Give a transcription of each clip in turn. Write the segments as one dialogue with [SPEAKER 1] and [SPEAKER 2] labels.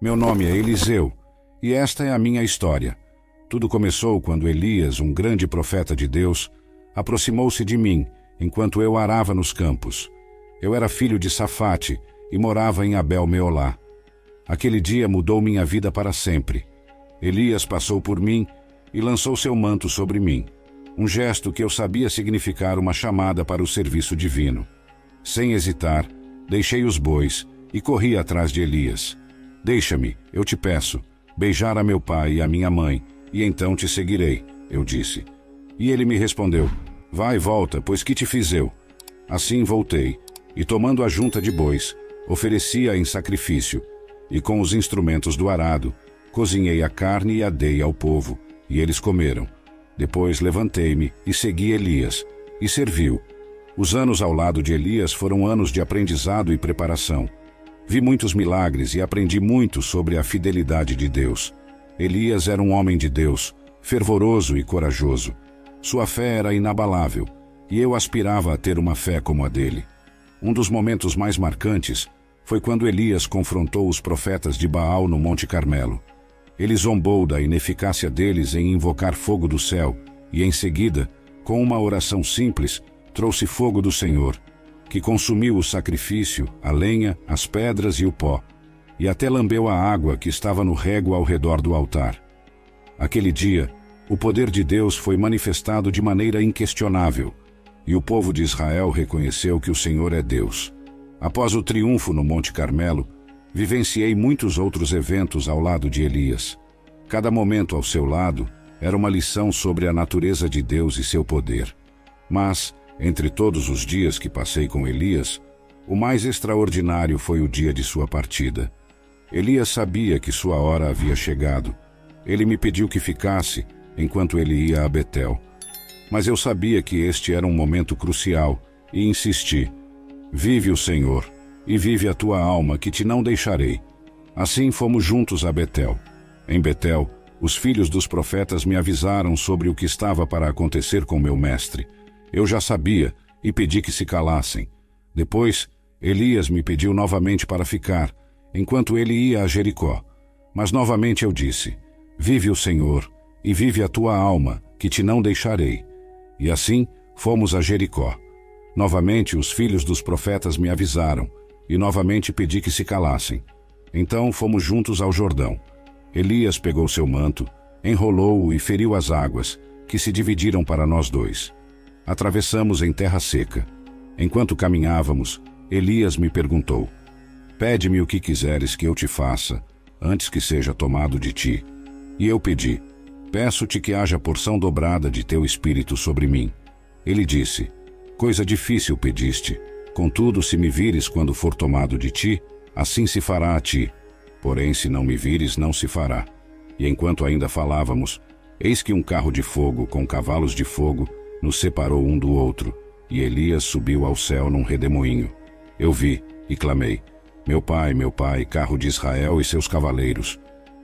[SPEAKER 1] Meu nome é Eliseu, e esta é a minha história. Tudo começou quando Elias, um grande profeta de Deus, aproximou-se de mim enquanto eu arava nos campos. Eu era filho de Safate e morava em Abel Meolá. Aquele dia mudou minha vida para sempre. Elias passou por mim e lançou seu manto sobre mim, um gesto que eu sabia significar uma chamada para o serviço divino. Sem hesitar, deixei os bois e corri atrás de Elias. Deixa-me, eu te peço, beijar a meu pai e a minha mãe, e então te seguirei, eu disse. E ele me respondeu: Vai volta, pois que te fiz eu? Assim voltei, e tomando a junta de bois, ofereci-a em sacrifício, e com os instrumentos do arado, cozinhei a carne e a dei ao povo, e eles comeram. Depois levantei-me e segui Elias, e serviu. Os anos ao lado de Elias foram anos de aprendizado e preparação. Vi muitos milagres e aprendi muito sobre a fidelidade de Deus. Elias era um homem de Deus, fervoroso e corajoso. Sua fé era inabalável, e eu aspirava a ter uma fé como a dele. Um dos momentos mais marcantes foi quando Elias confrontou os profetas de Baal no Monte Carmelo. Ele zombou da ineficácia deles em invocar fogo do céu e, em seguida, com uma oração simples, trouxe fogo do Senhor que consumiu o sacrifício, a lenha, as pedras e o pó, e até lambeu a água que estava no rego ao redor do altar. Aquele dia, o poder de Deus foi manifestado de maneira inquestionável, e o povo de Israel reconheceu que o Senhor é Deus. Após o triunfo no Monte Carmelo, vivenciei muitos outros eventos ao lado de Elias. Cada momento ao seu lado era uma lição sobre a natureza de Deus e seu poder. Mas, entre todos os dias que passei com Elias, o mais extraordinário foi o dia de sua partida. Elias sabia que sua hora havia chegado. Ele me pediu que ficasse enquanto ele ia a Betel. Mas eu sabia que este era um momento crucial e insisti: Vive o Senhor, e vive a tua alma, que te não deixarei. Assim fomos juntos a Betel. Em Betel, os filhos dos profetas me avisaram sobre o que estava para acontecer com meu mestre. Eu já sabia e pedi que se calassem. Depois, Elias me pediu novamente para ficar, enquanto ele ia a Jericó. Mas novamente eu disse: Vive o Senhor, e vive a tua alma, que te não deixarei. E assim fomos a Jericó. Novamente os filhos dos profetas me avisaram, e novamente pedi que se calassem. Então fomos juntos ao Jordão. Elias pegou seu manto, enrolou-o e feriu as águas, que se dividiram para nós dois. Atravessamos em terra seca. Enquanto caminhávamos, Elias me perguntou: Pede-me o que quiseres que eu te faça, antes que seja tomado de ti. E eu pedi: Peço-te que haja porção dobrada de teu espírito sobre mim. Ele disse: Coisa difícil pediste. Contudo, se me vires quando for tomado de ti, assim se fará a ti. Porém, se não me vires, não se fará. E enquanto ainda falávamos, eis que um carro de fogo com cavalos de fogo nos separou um do outro, e Elias subiu ao céu num redemoinho. Eu vi e clamei: Meu pai, meu pai, carro de Israel e seus cavaleiros.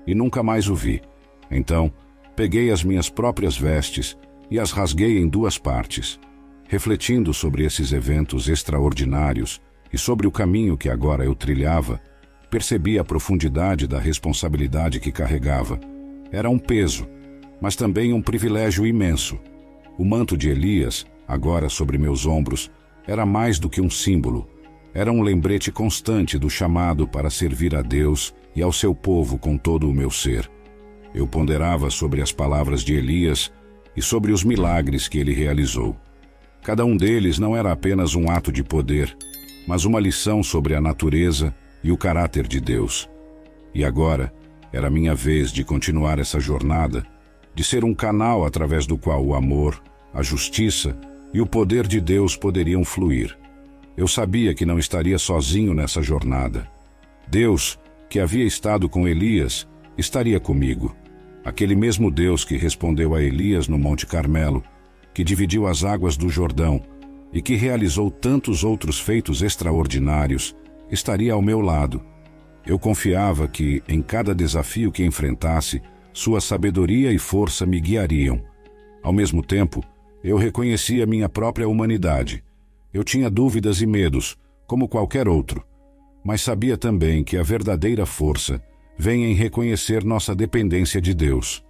[SPEAKER 1] E nunca mais o vi. Então, peguei as minhas próprias vestes e as rasguei em duas partes. Refletindo sobre esses eventos extraordinários e sobre o caminho que agora eu trilhava, percebi a profundidade da responsabilidade que carregava. Era um peso, mas também um privilégio imenso. O manto de Elias, agora sobre meus ombros, era mais do que um símbolo. Era um lembrete constante do chamado para servir a Deus e ao seu povo com todo o meu ser. Eu ponderava sobre as palavras de Elias e sobre os milagres que ele realizou. Cada um deles não era apenas um ato de poder, mas uma lição sobre a natureza e o caráter de Deus. E agora era minha vez de continuar essa jornada de ser um canal através do qual o amor, a justiça e o poder de Deus poderiam fluir. Eu sabia que não estaria sozinho nessa jornada. Deus, que havia estado com Elias, estaria comigo. Aquele mesmo Deus que respondeu a Elias no Monte Carmelo, que dividiu as águas do Jordão e que realizou tantos outros feitos extraordinários, estaria ao meu lado. Eu confiava que, em cada desafio que enfrentasse, sua sabedoria e força me guiariam. Ao mesmo tempo, eu reconhecia minha própria humanidade. Eu tinha dúvidas e medos, como qualquer outro, mas sabia também que a verdadeira força vem em reconhecer nossa dependência de Deus.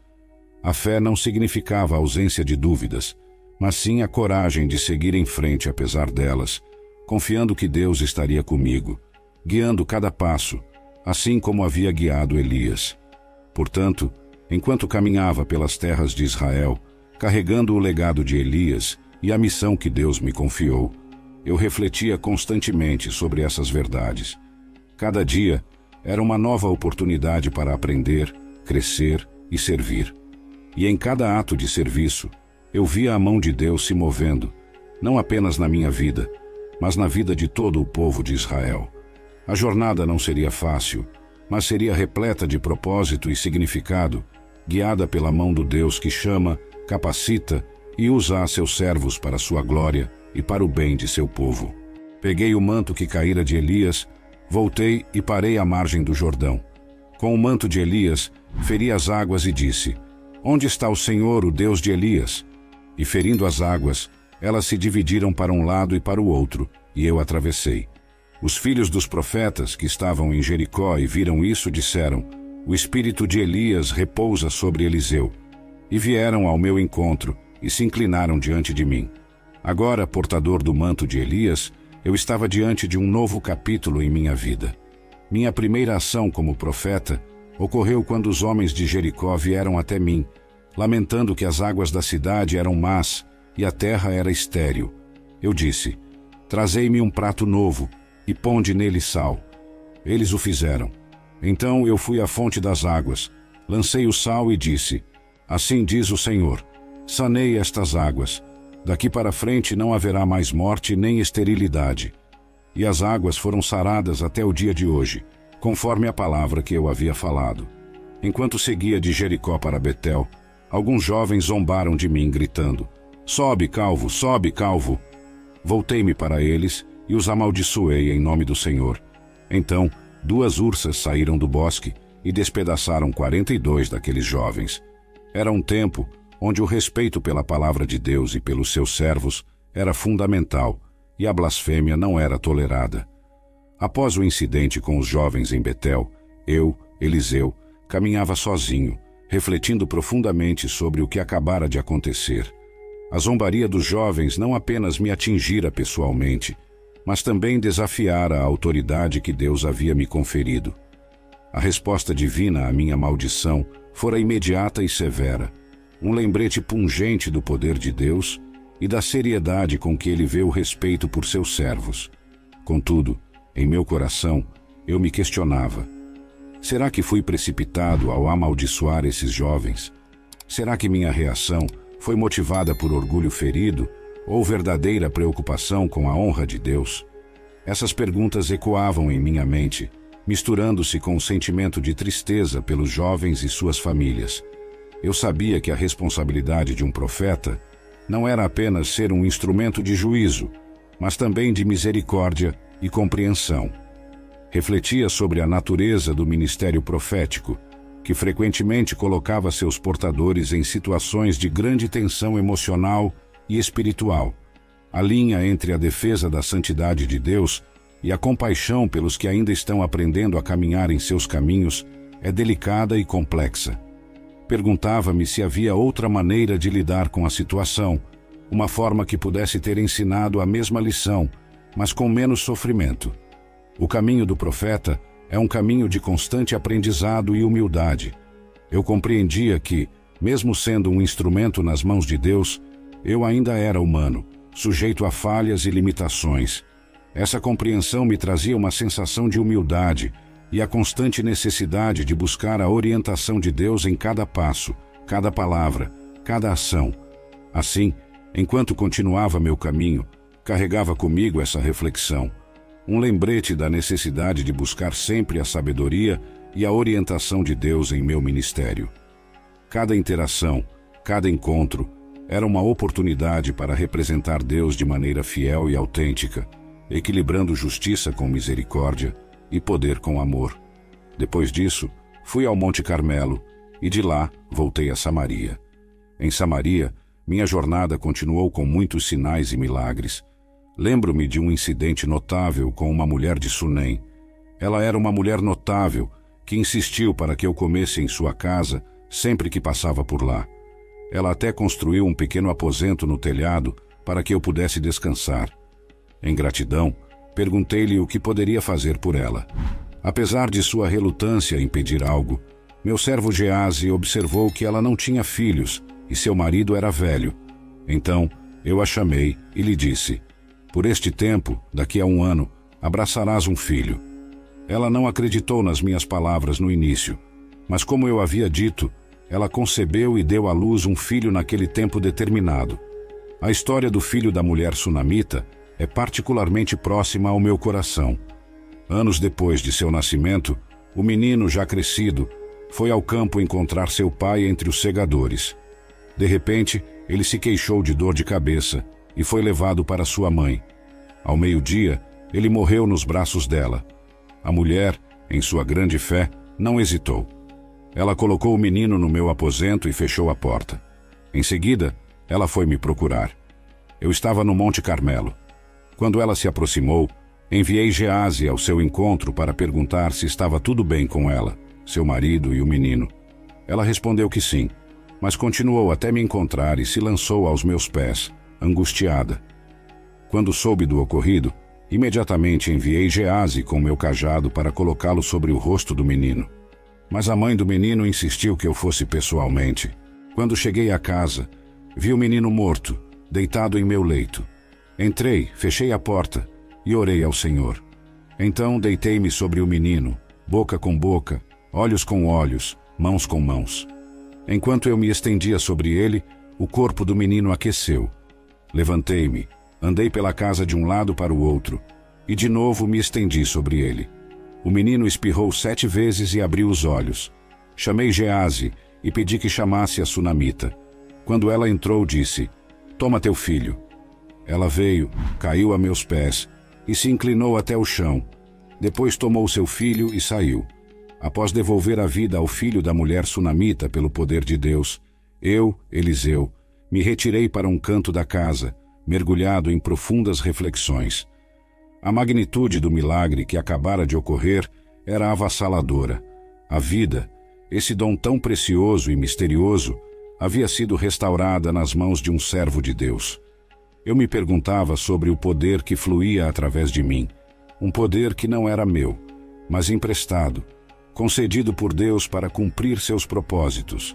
[SPEAKER 1] A fé não significava a ausência de dúvidas, mas sim a coragem de seguir em frente apesar delas, confiando que Deus estaria comigo, guiando cada passo, assim como havia guiado Elias. Portanto, enquanto caminhava pelas terras de Israel, carregando o legado de Elias e a missão que Deus me confiou, eu refletia constantemente sobre essas verdades. Cada dia era uma nova oportunidade para aprender, crescer e servir. E em cada ato de serviço, eu via a mão de Deus se movendo, não apenas na minha vida, mas na vida de todo o povo de Israel. A jornada não seria fácil, mas seria repleta de propósito e significado, guiada pela mão do Deus que chama, capacita e usa a seus servos para sua glória e para o bem de seu povo. Peguei o manto que caíra de Elias, voltei e parei à margem do Jordão. Com o manto de Elias, feri as águas e disse: Onde está o Senhor, o Deus de Elias? E ferindo as águas, elas se dividiram para um lado e para o outro, e eu atravessei. Os filhos dos profetas que estavam em Jericó e viram isso disseram: O espírito de Elias repousa sobre Eliseu. E vieram ao meu encontro e se inclinaram diante de mim. Agora, portador do manto de Elias, eu estava diante de um novo capítulo em minha vida. Minha primeira ação como profeta ocorreu quando os homens de Jericó vieram até mim, lamentando que as águas da cidade eram más e a terra era estéril. Eu disse: Trazei-me um prato novo e ponde nele sal. Eles o fizeram. Então eu fui à fonte das águas, lancei o sal e disse: Assim diz o Senhor: Sanei estas águas. Daqui para frente não haverá mais morte nem esterilidade. E as águas foram saradas até o dia de hoje, conforme a palavra que eu havia falado. Enquanto seguia de Jericó para Betel, alguns jovens zombaram de mim, gritando: Sobe, calvo, sobe, calvo. Voltei-me para eles e os amaldiçoei em nome do Senhor. Então, duas ursas saíram do bosque e despedaçaram quarenta e dois daqueles jovens. Era um tempo onde o respeito pela palavra de Deus e pelos seus servos era fundamental e a blasfêmia não era tolerada. Após o incidente com os jovens em Betel, eu, Eliseu, caminhava sozinho, refletindo profundamente sobre o que acabara de acontecer. A zombaria dos jovens não apenas me atingira pessoalmente, mas também desafiar a autoridade que Deus havia me conferido. A resposta divina à minha maldição fora imediata e severa, um lembrete pungente do poder de Deus e da seriedade com que ele vê o respeito por seus servos. Contudo, em meu coração, eu me questionava: será que fui precipitado ao amaldiçoar esses jovens? Será que minha reação foi motivada por orgulho ferido ou verdadeira preocupação com a honra de Deus? Essas perguntas ecoavam em minha mente, misturando-se com o sentimento de tristeza pelos jovens e suas famílias. Eu sabia que a responsabilidade de um profeta não era apenas ser um instrumento de juízo, mas também de misericórdia e compreensão. Refletia sobre a natureza do ministério profético, que frequentemente colocava seus portadores em situações de grande tensão emocional e espiritual, a linha entre a defesa da santidade de Deus e a compaixão pelos que ainda estão aprendendo a caminhar em seus caminhos é delicada e complexa. Perguntava-me se havia outra maneira de lidar com a situação, uma forma que pudesse ter ensinado a mesma lição, mas com menos sofrimento. O caminho do profeta é um caminho de constante aprendizado e humildade. Eu compreendia que, mesmo sendo um instrumento nas mãos de Deus, eu ainda era humano, sujeito a falhas e limitações. Essa compreensão me trazia uma sensação de humildade e a constante necessidade de buscar a orientação de Deus em cada passo, cada palavra, cada ação. Assim, enquanto continuava meu caminho, carregava comigo essa reflexão, um lembrete da necessidade de buscar sempre a sabedoria e a orientação de Deus em meu ministério. Cada interação, cada encontro, era uma oportunidade para representar Deus de maneira fiel e autêntica, equilibrando justiça com misericórdia e poder com amor. Depois disso, fui ao Monte Carmelo e de lá voltei a Samaria. Em Samaria, minha jornada continuou com muitos sinais e milagres. Lembro-me de um incidente notável com uma mulher de Sunem. Ela era uma mulher notável que insistiu para que eu comesse em sua casa sempre que passava por lá. Ela até construiu um pequeno aposento no telhado para que eu pudesse descansar. Em gratidão, perguntei-lhe o que poderia fazer por ela. Apesar de sua relutância em pedir algo, meu servo Gease observou que ela não tinha filhos e seu marido era velho. Então eu a chamei e lhe disse: Por este tempo, daqui a um ano, abraçarás um filho. Ela não acreditou nas minhas palavras no início, mas como eu havia dito, ela concebeu e deu à luz um filho naquele tempo determinado. A história do filho da mulher sunamita é particularmente próxima ao meu coração. Anos depois de seu nascimento, o menino, já crescido, foi ao campo encontrar seu pai entre os segadores. De repente, ele se queixou de dor de cabeça e foi levado para sua mãe. Ao meio-dia, ele morreu nos braços dela. A mulher, em sua grande fé, não hesitou. Ela colocou o menino no meu aposento e fechou a porta. Em seguida, ela foi me procurar. Eu estava no Monte Carmelo. Quando ela se aproximou, enviei Gease ao seu encontro para perguntar se estava tudo bem com ela, seu marido e o menino. Ela respondeu que sim, mas continuou até me encontrar e se lançou aos meus pés, angustiada. Quando soube do ocorrido, Imediatamente enviei Gease com meu cajado para colocá-lo sobre o rosto do menino. Mas a mãe do menino insistiu que eu fosse pessoalmente. Quando cheguei à casa, vi o menino morto, deitado em meu leito. Entrei, fechei a porta e orei ao Senhor. Então deitei-me sobre o menino, boca com boca, olhos com olhos, mãos com mãos. Enquanto eu me estendia sobre ele, o corpo do menino aqueceu. Levantei-me, Andei pela casa de um lado para o outro e de novo me estendi sobre ele. O menino espirrou sete vezes e abriu os olhos. Chamei Gease e pedi que chamasse a sunamita. Quando ela entrou, disse: Toma teu filho. Ela veio, caiu a meus pés e se inclinou até o chão. Depois tomou seu filho e saiu. Após devolver a vida ao filho da mulher sunamita pelo poder de Deus, eu, Eliseu, me retirei para um canto da casa mergulhado em profundas reflexões. A magnitude do milagre que acabara de ocorrer era avassaladora. A vida, esse dom tão precioso e misterioso, havia sido restaurada nas mãos de um servo de Deus. Eu me perguntava sobre o poder que fluía através de mim, um poder que não era meu, mas emprestado, concedido por Deus para cumprir seus propósitos.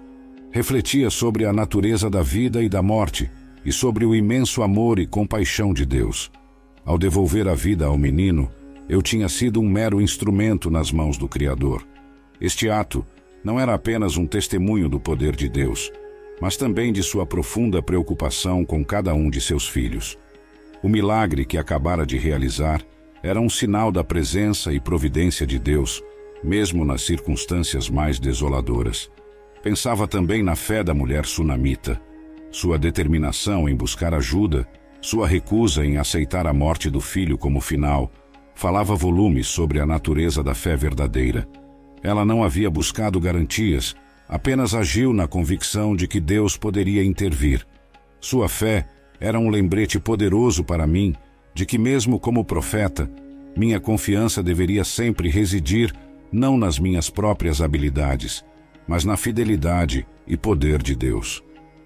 [SPEAKER 1] Refletia sobre a natureza da vida e da morte e sobre o imenso amor e compaixão de Deus. Ao devolver a vida ao menino, eu tinha sido um mero instrumento nas mãos do Criador. Este ato não era apenas um testemunho do poder de Deus, mas também de sua profunda preocupação com cada um de seus filhos. O milagre que acabara de realizar era um sinal da presença e providência de Deus, mesmo nas circunstâncias mais desoladoras. Pensava também na fé da mulher sunamita sua determinação em buscar ajuda, sua recusa em aceitar a morte do filho como final, falava volumes sobre a natureza da fé verdadeira. Ela não havia buscado garantias, apenas agiu na convicção de que Deus poderia intervir. Sua fé era um lembrete poderoso para mim de que, mesmo como profeta, minha confiança deveria sempre residir não nas minhas próprias habilidades, mas na fidelidade e poder de Deus.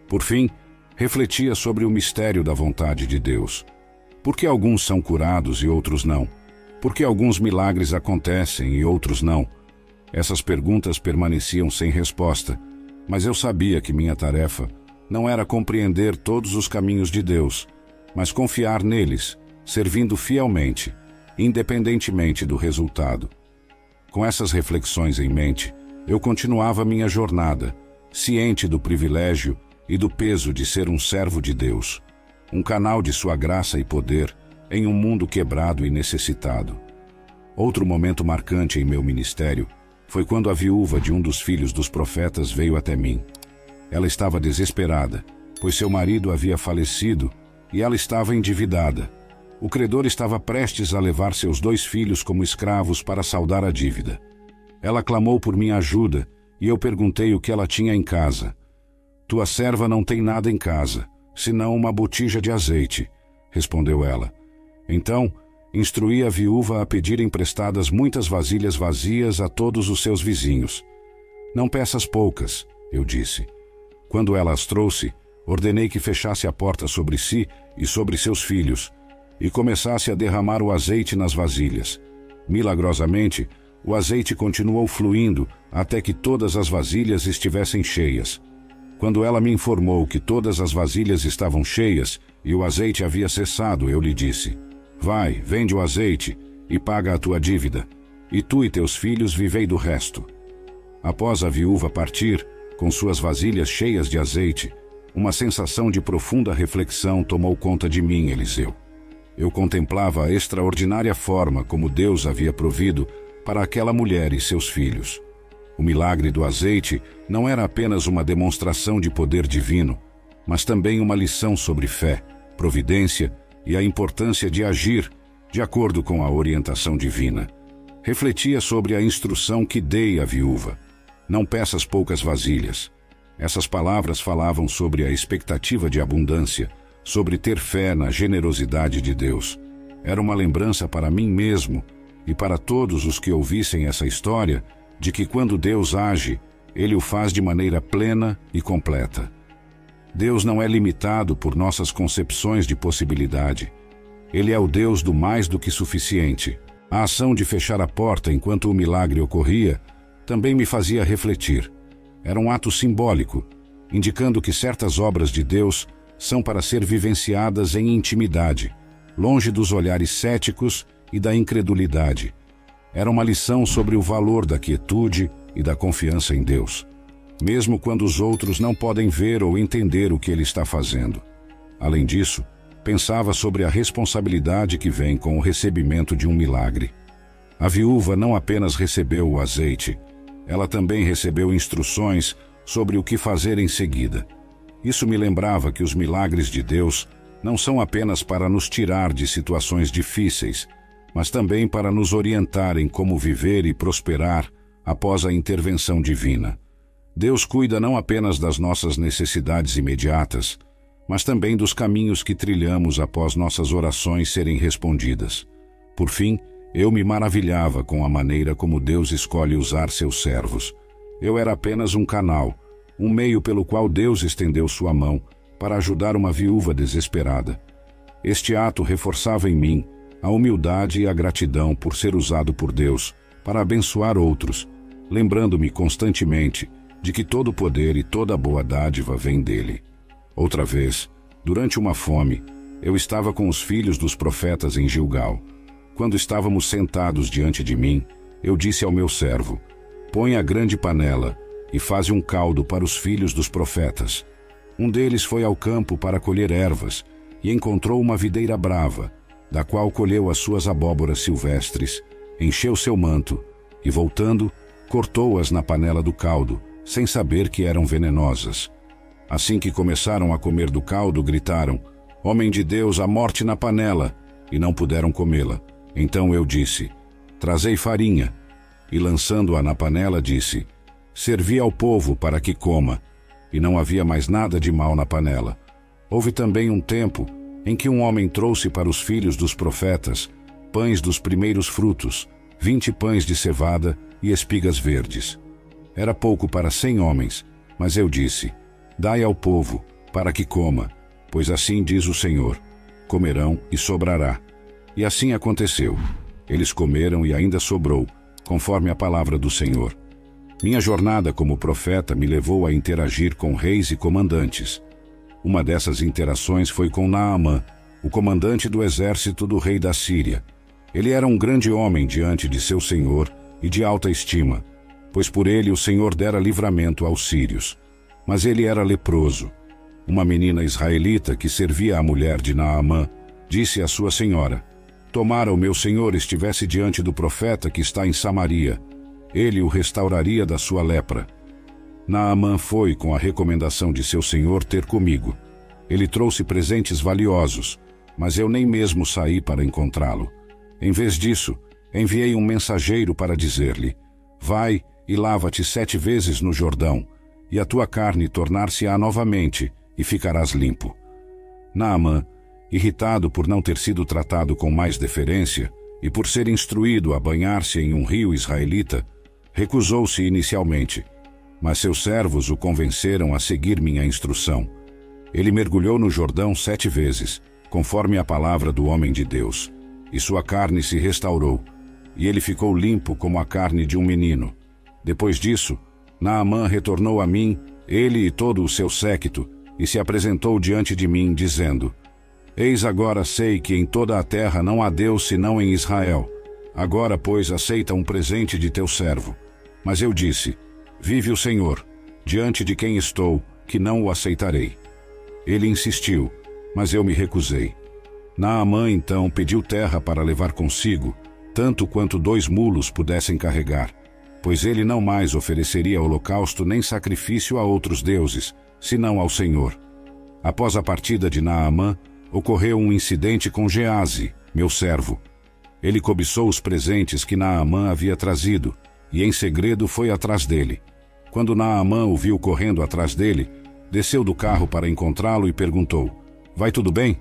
[SPEAKER 1] Por fim, refletia sobre o mistério da vontade de Deus. Por que alguns são curados e outros não? Por que alguns milagres acontecem e outros não? Essas perguntas permaneciam sem resposta, mas eu sabia que minha tarefa não era compreender todos os caminhos de Deus, mas confiar neles, servindo fielmente, independentemente do resultado. Com essas reflexões em mente, eu continuava minha jornada, ciente do privilégio e do peso de ser um servo de Deus, um canal de sua graça e poder em um mundo quebrado e necessitado. Outro momento marcante em meu ministério foi quando a viúva de um dos filhos dos profetas veio até mim. Ela estava desesperada, pois seu marido havia falecido e ela estava endividada. O credor estava prestes a levar seus dois filhos como escravos para saldar a dívida. Ela clamou por minha ajuda e eu perguntei o que ela tinha em casa. Tua serva não tem nada em casa, senão uma botija de azeite, respondeu ela. Então, instruí a viúva a pedir emprestadas muitas vasilhas vazias a todos os seus vizinhos. Não peças poucas, eu disse. Quando ela as trouxe, ordenei que fechasse a porta sobre si e sobre seus filhos, e começasse a derramar o azeite nas vasilhas. Milagrosamente, o azeite continuou fluindo até que todas as vasilhas estivessem cheias. Quando ela me informou que todas as vasilhas estavam cheias e o azeite havia cessado, eu lhe disse: Vai, vende o azeite e paga a tua dívida, e tu e teus filhos vivei do resto. Após a viúva partir, com suas vasilhas cheias de azeite, uma sensação de profunda reflexão tomou conta de mim, Eliseu. Eu contemplava a extraordinária forma como Deus havia provido para aquela mulher e seus filhos. O milagre do azeite não era apenas uma demonstração de poder divino, mas também uma lição sobre fé, providência e a importância de agir de acordo com a orientação divina. Refletia sobre a instrução que dei à viúva. Não peças poucas vasilhas. Essas palavras falavam sobre a expectativa de abundância, sobre ter fé na generosidade de Deus. Era uma lembrança para mim mesmo e para todos os que ouvissem essa história de que quando Deus age, ele o faz de maneira plena e completa. Deus não é limitado por nossas concepções de possibilidade. Ele é o Deus do mais do que suficiente. A ação de fechar a porta enquanto o milagre ocorria também me fazia refletir. Era um ato simbólico, indicando que certas obras de Deus são para ser vivenciadas em intimidade, longe dos olhares céticos e da incredulidade. Era uma lição sobre o valor da quietude e da confiança em Deus mesmo quando os outros não podem ver ou entender o que ele está fazendo. Além disso, pensava sobre a responsabilidade que vem com o recebimento de um milagre. A viúva não apenas recebeu o azeite, ela também recebeu instruções sobre o que fazer em seguida. Isso me lembrava que os milagres de Deus não são apenas para nos tirar de situações difíceis, mas também para nos orientar em como viver e prosperar após a intervenção divina. Deus cuida não apenas das nossas necessidades imediatas, mas também dos caminhos que trilhamos após nossas orações serem respondidas. Por fim, eu me maravilhava com a maneira como Deus escolhe usar seus servos. Eu era apenas um canal, um meio pelo qual Deus estendeu sua mão para ajudar uma viúva desesperada. Este ato reforçava em mim a humildade e a gratidão por ser usado por Deus para abençoar outros, lembrando-me constantemente de que todo o poder e toda boa dádiva vem dele. Outra vez, durante uma fome, eu estava com os filhos dos profetas em Gilgal. Quando estávamos sentados diante de mim, eu disse ao meu servo: Põe a grande panela e faze um caldo para os filhos dos profetas. Um deles foi ao campo para colher ervas e encontrou uma videira brava, da qual colheu as suas abóboras silvestres, encheu seu manto e, voltando, cortou-as na panela do caldo sem saber que eram venenosas. Assim que começaram a comer do caldo, gritaram: Homem de Deus, a morte na panela! E não puderam comê-la. Então eu disse: Trazei farinha. E lançando-a na panela, disse: Servi ao povo para que coma. E não havia mais nada de mal na panela. Houve também um tempo em que um homem trouxe para os filhos dos profetas pães dos primeiros frutos, vinte pães de cevada e espigas verdes. Era pouco para cem homens, mas eu disse: Dai ao povo, para que coma, pois assim diz o Senhor: comerão e sobrará. E assim aconteceu. Eles comeram e ainda sobrou, conforme a palavra do Senhor. Minha jornada como profeta me levou a interagir com reis e comandantes. Uma dessas interações foi com Naamã, o comandante do exército do rei da Síria. Ele era um grande homem diante de seu senhor e de alta estima pois por ele o Senhor dera livramento aos sírios. Mas ele era leproso. Uma menina israelita que servia a mulher de Naamã disse à sua senhora: Tomara o meu senhor estivesse diante do profeta que está em Samaria, ele o restauraria da sua lepra. Naamã foi, com a recomendação de seu senhor, ter comigo. Ele trouxe presentes valiosos, mas eu nem mesmo saí para encontrá-lo. Em vez disso, enviei um mensageiro para dizer-lhe: Vai e lava-te sete vezes no Jordão, e a tua carne tornar-se-á novamente, e ficarás limpo. Naamã irritado por não ter sido tratado com mais deferência e por ser instruído a banhar-se em um rio israelita, recusou-se inicialmente, mas seus servos o convenceram a seguir minha instrução. Ele mergulhou no Jordão sete vezes, conforme a palavra do homem de Deus, e sua carne se restaurou, e ele ficou limpo como a carne de um menino. Depois disso, Naamã retornou a mim, ele e todo o seu séquito, e se apresentou diante de mim, dizendo: Eis agora sei que em toda a terra não há Deus senão em Israel. Agora, pois, aceita um presente de teu servo. Mas eu disse: Vive o Senhor, diante de quem estou, que não o aceitarei. Ele insistiu, mas eu me recusei. Naamã então pediu terra para levar consigo, tanto quanto dois mulos pudessem carregar, pois ele não mais ofereceria holocausto nem sacrifício a outros deuses, senão ao Senhor. Após a partida de Naamã, ocorreu um incidente com Gease, meu servo. Ele cobiçou os presentes que Naamã havia trazido, e em segredo foi atrás dele. Quando Naamã o viu correndo atrás dele, desceu do carro para encontrá-lo e perguntou: Vai tudo bem?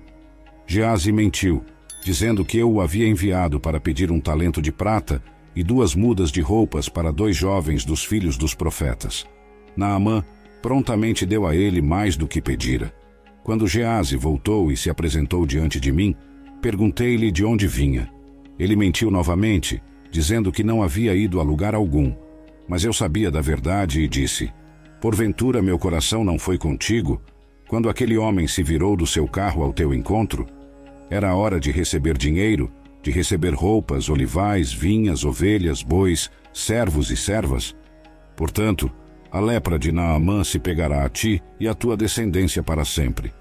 [SPEAKER 1] Gease mentiu, dizendo que eu o havia enviado para pedir um talento de prata e duas mudas de roupas para dois jovens dos filhos dos profetas. Naamã prontamente deu a ele mais do que pedira. Quando Gease voltou e se apresentou diante de mim, perguntei-lhe de onde vinha. Ele mentiu novamente, dizendo que não havia ido a lugar algum. Mas eu sabia da verdade e disse: Porventura meu coração não foi contigo quando aquele homem se virou do seu carro ao teu encontro? Era hora de receber dinheiro, de receber roupas, olivais, vinhas, ovelhas, bois, servos e servas. Portanto, a lepra de Naamã se pegará a ti e a tua descendência para sempre.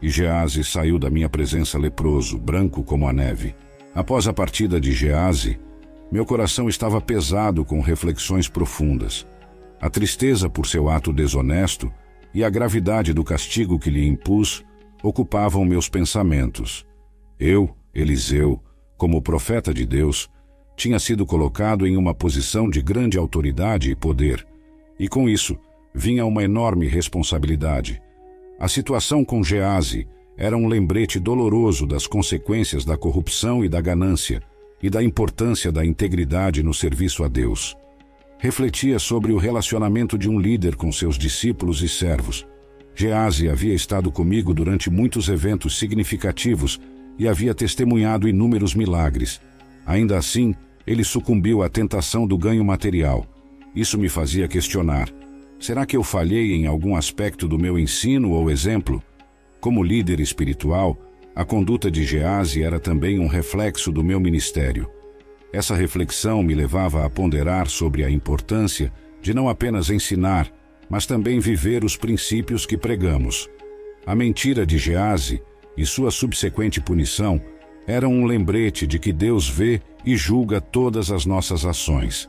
[SPEAKER 1] E Gease saiu da minha presença leproso, branco como a neve. Após a partida de Gease, meu coração estava pesado com reflexões profundas. A tristeza por seu ato desonesto e a gravidade do castigo que lhe impus ocupavam meus pensamentos. Eu, Eliseu, como profeta de Deus, tinha sido colocado em uma posição de grande autoridade e poder, e com isso vinha uma enorme responsabilidade. A situação com Gease era um lembrete doloroso das consequências da corrupção e da ganância, e da importância da integridade no serviço a Deus refletia sobre o relacionamento de um líder com seus discípulos e servos. Gease havia estado comigo durante muitos eventos significativos e havia testemunhado inúmeros milagres. Ainda assim, ele sucumbiu à tentação do ganho material. Isso me fazia questionar: será que eu falhei em algum aspecto do meu ensino ou exemplo? Como líder espiritual, a conduta de Gease era também um reflexo do meu ministério. Essa reflexão me levava a ponderar sobre a importância de não apenas ensinar, mas também viver os princípios que pregamos. A mentira de Gease e sua subsequente punição eram um lembrete de que Deus vê e julga todas as nossas ações.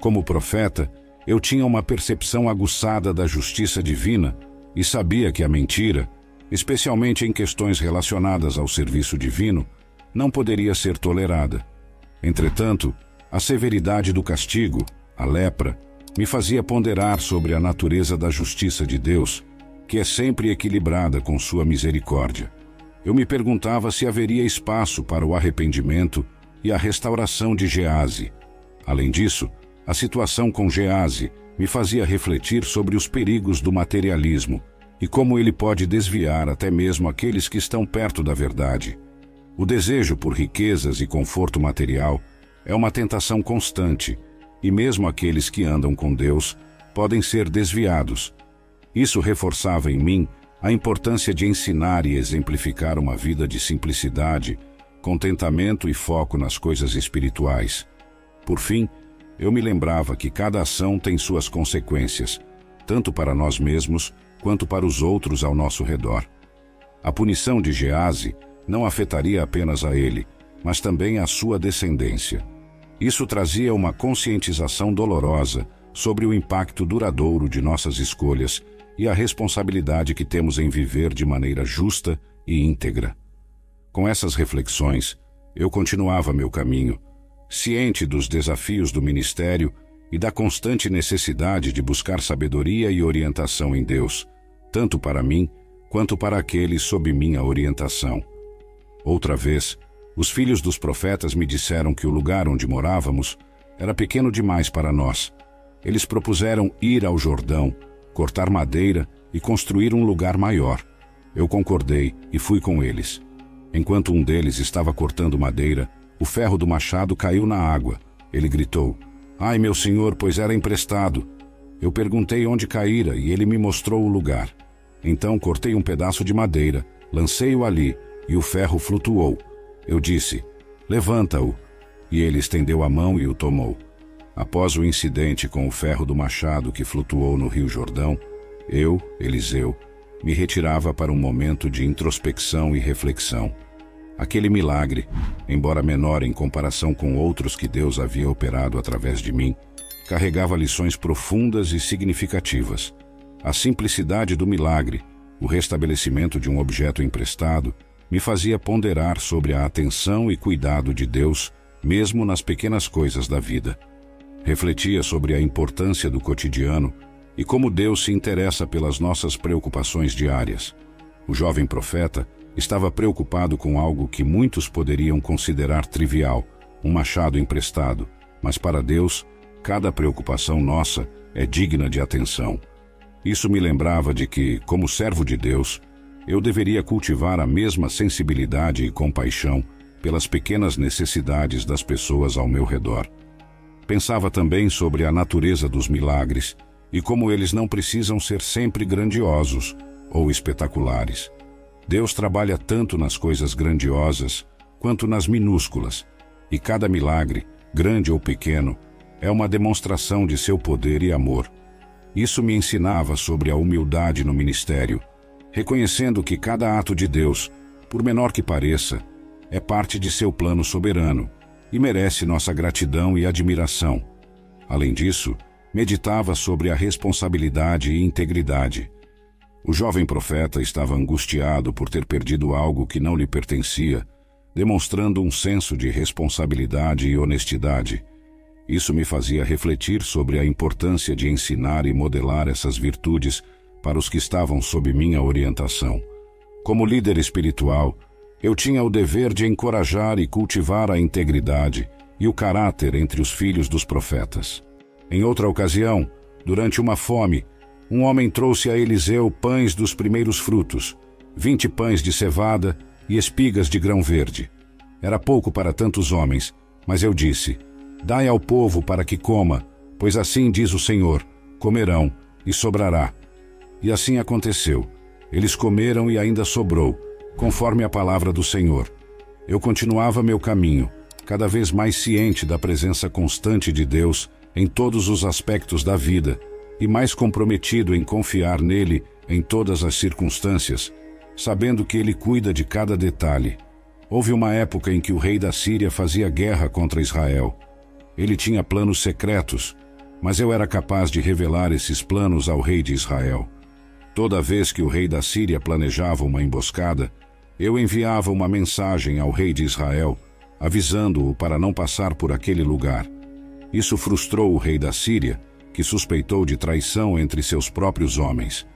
[SPEAKER 1] Como profeta, eu tinha uma percepção aguçada da justiça divina e sabia que a mentira, especialmente em questões relacionadas ao serviço divino, não poderia ser tolerada. Entretanto, a severidade do castigo, a lepra, me fazia ponderar sobre a natureza da justiça de Deus, que é sempre equilibrada com sua misericórdia. Eu me perguntava se haveria espaço para o arrependimento e a restauração de Gease. Além disso, a situação com Gease me fazia refletir sobre os perigos do materialismo e como ele pode desviar até mesmo aqueles que estão perto da verdade. O desejo por riquezas e conforto material é uma tentação constante, e mesmo aqueles que andam com Deus podem ser desviados. Isso reforçava em mim a importância de ensinar e exemplificar uma vida de simplicidade, contentamento e foco nas coisas espirituais. Por fim, eu me lembrava que cada ação tem suas consequências, tanto para nós mesmos quanto para os outros ao nosso redor. A punição de Gease não afetaria apenas a ele, mas também a sua descendência. Isso trazia uma conscientização dolorosa sobre o impacto duradouro de nossas escolhas e a responsabilidade que temos em viver de maneira justa e íntegra. Com essas reflexões, eu continuava meu caminho, ciente dos desafios do ministério e da constante necessidade de buscar sabedoria e orientação em Deus, tanto para mim quanto para aqueles sob minha orientação. Outra vez, os filhos dos profetas me disseram que o lugar onde morávamos era pequeno demais para nós. Eles propuseram ir ao Jordão, cortar madeira e construir um lugar maior. Eu concordei e fui com eles. Enquanto um deles estava cortando madeira, o ferro do machado caiu na água. Ele gritou: Ai, meu senhor, pois era emprestado. Eu perguntei onde caíra e ele me mostrou o lugar. Então cortei um pedaço de madeira, lancei-o ali e o ferro flutuou. Eu disse: Levanta-o. E ele estendeu a mão e o tomou. Após o incidente com o ferro do machado que flutuou no Rio Jordão, eu, Eliseu, me retirava para um momento de introspecção e reflexão. Aquele milagre, embora menor em comparação com outros que Deus havia operado através de mim, carregava lições profundas e significativas. A simplicidade do milagre, o restabelecimento de um objeto emprestado, me fazia ponderar sobre a atenção e cuidado de Deus, mesmo nas pequenas coisas da vida. Refletia sobre a importância do cotidiano e como Deus se interessa pelas nossas preocupações diárias. O jovem profeta estava preocupado com algo que muitos poderiam considerar trivial, um machado emprestado, mas para Deus, cada preocupação nossa é digna de atenção. Isso me lembrava de que, como servo de Deus, eu deveria cultivar a mesma sensibilidade e compaixão pelas pequenas necessidades das pessoas ao meu redor. Pensava também sobre a natureza dos milagres e como eles não precisam ser sempre grandiosos ou espetaculares. Deus trabalha tanto nas coisas grandiosas quanto nas minúsculas, e cada milagre, grande ou pequeno, é uma demonstração de seu poder e amor. Isso me ensinava sobre a humildade no ministério, reconhecendo que cada ato de Deus, por menor que pareça, é parte de seu plano soberano e merece nossa gratidão e admiração. Além disso, meditava sobre a responsabilidade e integridade o jovem profeta estava angustiado por ter perdido algo que não lhe pertencia, demonstrando um senso de responsabilidade e honestidade. Isso me fazia refletir sobre a importância de ensinar e modelar essas virtudes para os que estavam sob minha orientação. Como líder espiritual, eu tinha o dever de encorajar e cultivar a integridade e o caráter entre os filhos dos profetas. Em outra ocasião, durante uma fome, um homem trouxe a Eliseu pães dos primeiros frutos, vinte pães de cevada e espigas de grão verde. Era pouco para tantos homens, mas eu disse: Dai ao povo para que coma, pois assim diz o Senhor: comerão e sobrará. E assim aconteceu. Eles comeram e ainda sobrou, conforme a palavra do Senhor. Eu continuava meu caminho, cada vez mais ciente da presença constante de Deus em todos os aspectos da vida e mais comprometido em confiar nele em todas as circunstâncias, sabendo que ele cuida de cada detalhe. Houve uma época em que o rei da Síria fazia guerra contra Israel. Ele tinha planos secretos, mas eu era capaz de revelar esses planos ao rei de Israel. Toda vez que o rei da Síria planejava uma emboscada, eu enviava uma mensagem ao rei de Israel, avisando-o para não passar por aquele lugar. Isso frustrou o rei da Síria, que suspeitou de traição entre seus próprios homens.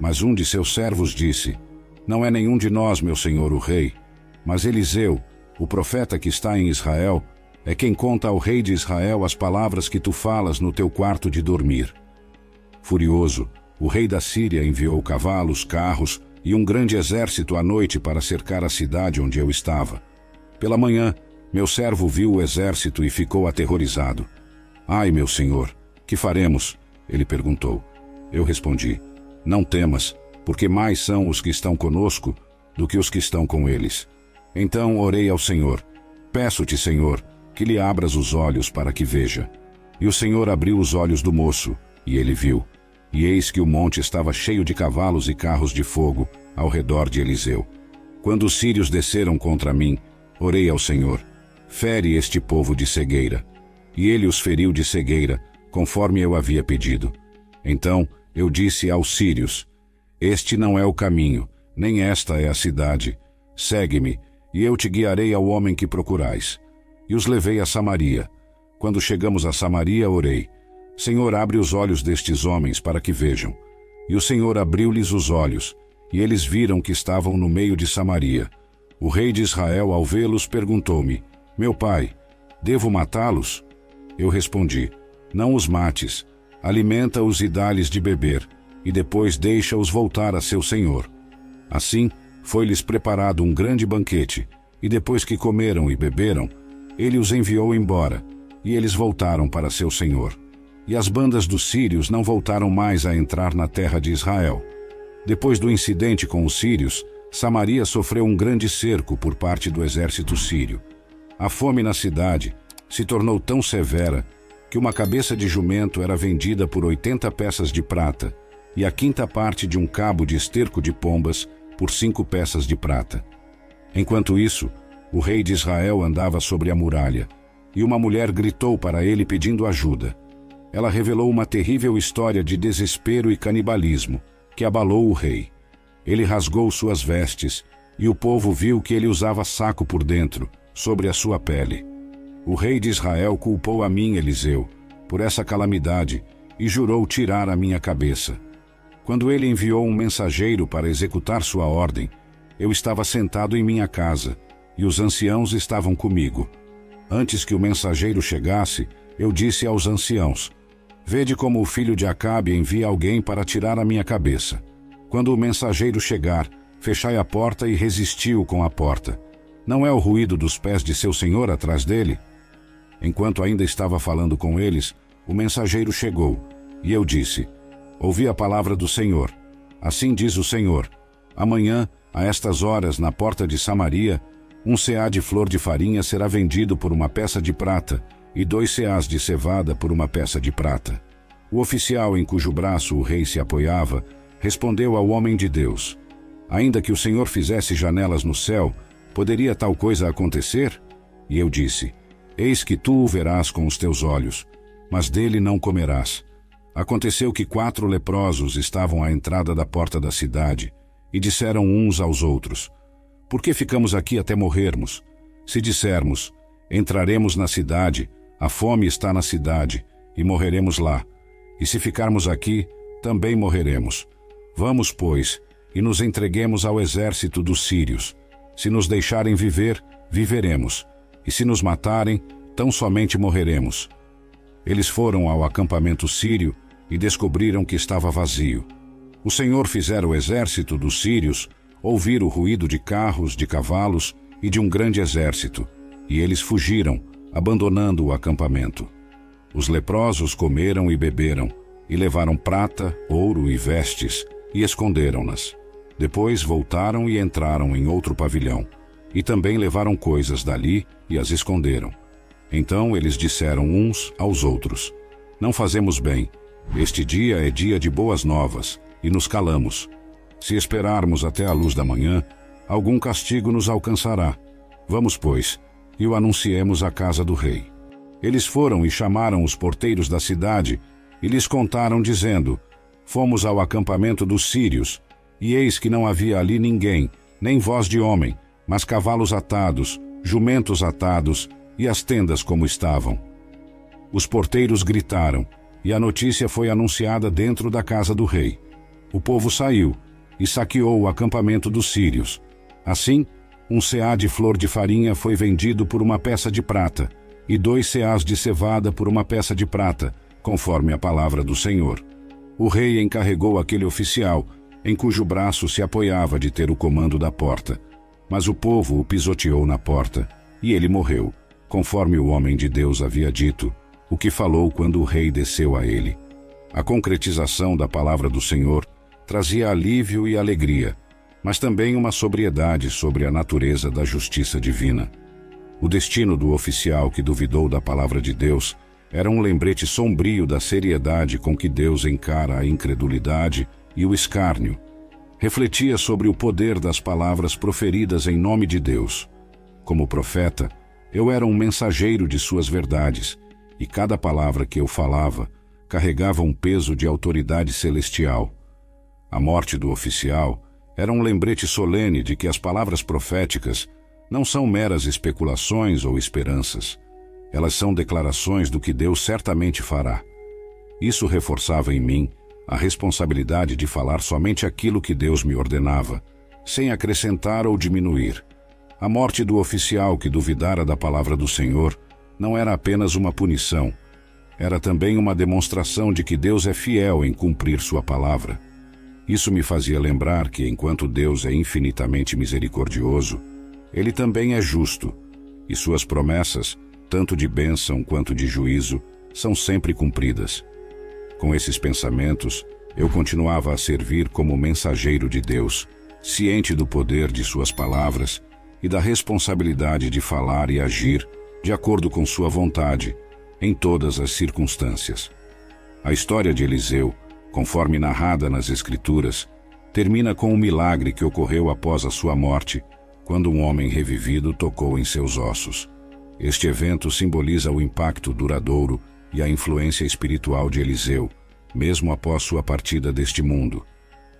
[SPEAKER 1] Mas um de seus servos disse: Não é nenhum de nós, meu senhor o rei, mas Eliseu, o profeta que está em Israel, é quem conta ao rei de Israel as palavras que tu falas no teu quarto de dormir. Furioso, o rei da Síria enviou cavalos, carros e um grande exército à noite para cercar a cidade onde eu estava. Pela manhã, meu servo viu o exército e ficou aterrorizado. Ai, meu senhor, que faremos? Ele perguntou. Eu respondi: Não temas, porque mais são os que estão conosco do que os que estão com eles. Então orei ao Senhor: Peço-te, Senhor, que lhe abras os olhos para que veja. E o Senhor abriu os olhos do moço, e ele viu. E eis que o monte estava cheio de cavalos e carros de fogo ao redor de Eliseu. Quando os sírios desceram contra mim, orei ao Senhor: Fere este povo de cegueira. E ele os feriu de cegueira, conforme eu havia pedido. Então eu disse aos sírios: Este não é o caminho, nem esta é a cidade. Segue-me, e eu te guiarei ao homem que procurais. E os levei a Samaria. Quando chegamos a Samaria, orei: Senhor, abre os olhos destes homens para que vejam. E o Senhor abriu-lhes os olhos, e eles viram que estavam no meio de Samaria. O rei de Israel, ao vê-los, perguntou-me: Meu pai, devo matá-los? Eu respondi: Não os mates. Alimenta-os e dá-lhes de beber, e depois deixa-os voltar a seu senhor. Assim, foi-lhes preparado um grande banquete, e depois que comeram e beberam, ele os enviou embora, e eles voltaram para seu senhor. E as bandas dos sírios não voltaram mais a entrar na terra de Israel. Depois do incidente com os sírios, Samaria sofreu um grande cerco por parte do exército sírio. A fome na cidade se tornou tão severa que uma cabeça de jumento era vendida por 80 peças de prata e a quinta parte de um cabo de esterco de pombas por cinco peças de prata. Enquanto isso, o rei de Israel andava sobre a muralha e uma mulher gritou para ele pedindo ajuda. Ela revelou uma terrível história de desespero e canibalismo que abalou o rei. Ele rasgou suas vestes, e o povo viu que ele usava saco por dentro, sobre a sua pele. O rei de Israel culpou a mim, Eliseu, por essa calamidade e jurou tirar a minha cabeça. Quando ele enviou um mensageiro para executar sua ordem, eu estava sentado em minha casa e os anciãos estavam comigo. Antes que o mensageiro chegasse, eu disse aos anciãos: Vede como o filho de Acabe envia alguém para tirar a minha cabeça. Quando o mensageiro chegar, fechai a porta e resistiu com a porta. Não é o ruído dos pés de seu senhor atrás dele? Enquanto ainda estava falando com eles, o mensageiro chegou, e eu disse: Ouvi a palavra do Senhor. Assim diz o Senhor: Amanhã, a estas horas, na porta de Samaria, um ceá de flor de farinha será vendido por uma peça de prata, e dois ceás de cevada por uma peça de prata. O oficial em cujo braço o rei se apoiava respondeu ao homem de Deus: Ainda que o Senhor fizesse janelas no céu, poderia tal coisa acontecer? E eu disse: Eis que tu o verás com os teus olhos, mas dele não comerás. Aconteceu que quatro leprosos estavam à entrada da porta da cidade, e disseram uns aos outros: Por que ficamos aqui até morrermos? Se dissermos: Entraremos na cidade, a fome está na cidade, e morreremos lá. E se ficarmos aqui, também morreremos. Vamos, pois, e nos entreguemos ao exército dos sírios. Se nos deixarem viver, viveremos, e se nos matarem, tão somente morreremos. Eles foram ao acampamento sírio e descobriram que estava vazio. O Senhor fizera o exército dos sírios ouvir o ruído de carros, de cavalos e de um grande exército, e eles fugiram, abandonando o acampamento. Os leprosos comeram e beberam, e levaram prata, ouro e vestes, e esconderam-nas. Depois voltaram e entraram em outro pavilhão, e também levaram coisas dali e as esconderam. Então eles disseram uns aos outros: Não fazemos bem. Este dia é dia de boas novas, e nos calamos. Se esperarmos até a luz da manhã, algum castigo nos alcançará. Vamos, pois, e o anunciemos à casa do rei. Eles foram e chamaram os porteiros da cidade e lhes contaram, dizendo: Fomos ao acampamento dos sírios, e eis que não havia ali ninguém, nem voz de homem, mas cavalos atados, jumentos atados e as tendas como estavam. Os porteiros gritaram, e a notícia foi anunciada dentro da casa do rei. O povo saiu e saqueou o acampamento dos sírios. Assim, um ceá de flor de farinha foi vendido por uma peça de prata, e dois ceás de cevada por uma peça de prata, conforme a palavra do Senhor. O rei encarregou aquele oficial, em cujo braço se apoiava de ter o comando da porta. Mas o povo o pisoteou na porta, e ele morreu, conforme o homem de Deus havia dito, o que falou quando o rei desceu a ele. A concretização da palavra do Senhor trazia alívio e alegria, mas também uma sobriedade sobre a natureza da justiça divina. O destino do oficial que duvidou da palavra de Deus era um lembrete sombrio da seriedade com que Deus encara a incredulidade e o escárnio. Refletia sobre o poder das palavras proferidas em nome de Deus. Como profeta, eu era um mensageiro de suas verdades, e cada palavra que eu falava carregava um peso de autoridade celestial. A morte do oficial era um lembrete solene de que as palavras proféticas não são meras especulações ou esperanças. Elas são declarações do que Deus certamente fará. Isso reforçava em mim a responsabilidade de falar somente aquilo que Deus me ordenava, sem acrescentar ou diminuir. A morte do oficial que duvidara da palavra do Senhor não era apenas uma punição, era também uma demonstração de que Deus é fiel em cumprir Sua palavra. Isso me fazia lembrar que, enquanto Deus é infinitamente misericordioso, Ele também é justo, e Suas promessas, tanto de bênção quanto de juízo, são sempre cumpridas. Com esses pensamentos, eu continuava a servir como mensageiro de Deus, ciente do poder de Suas palavras e da responsabilidade de falar e agir de acordo com Sua vontade, em todas as circunstâncias. A história de Eliseu, conforme narrada nas Escrituras, termina com um milagre que ocorreu após a sua morte, quando um homem revivido tocou em seus ossos. Este evento simboliza o impacto duradouro e a influência espiritual de Eliseu, mesmo após sua partida deste mundo.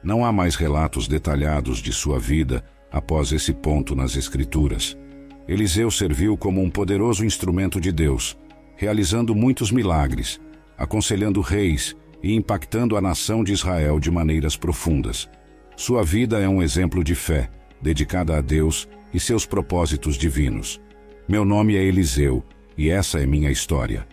[SPEAKER 1] Não há mais relatos detalhados de sua vida após esse ponto nas Escrituras. Eliseu serviu como um poderoso instrumento de Deus, realizando muitos milagres, aconselhando reis e impactando a nação de Israel de maneiras profundas. Sua vida é um exemplo de fé, dedicada a Deus e seus propósitos divinos. Meu nome é Eliseu e essa é minha história.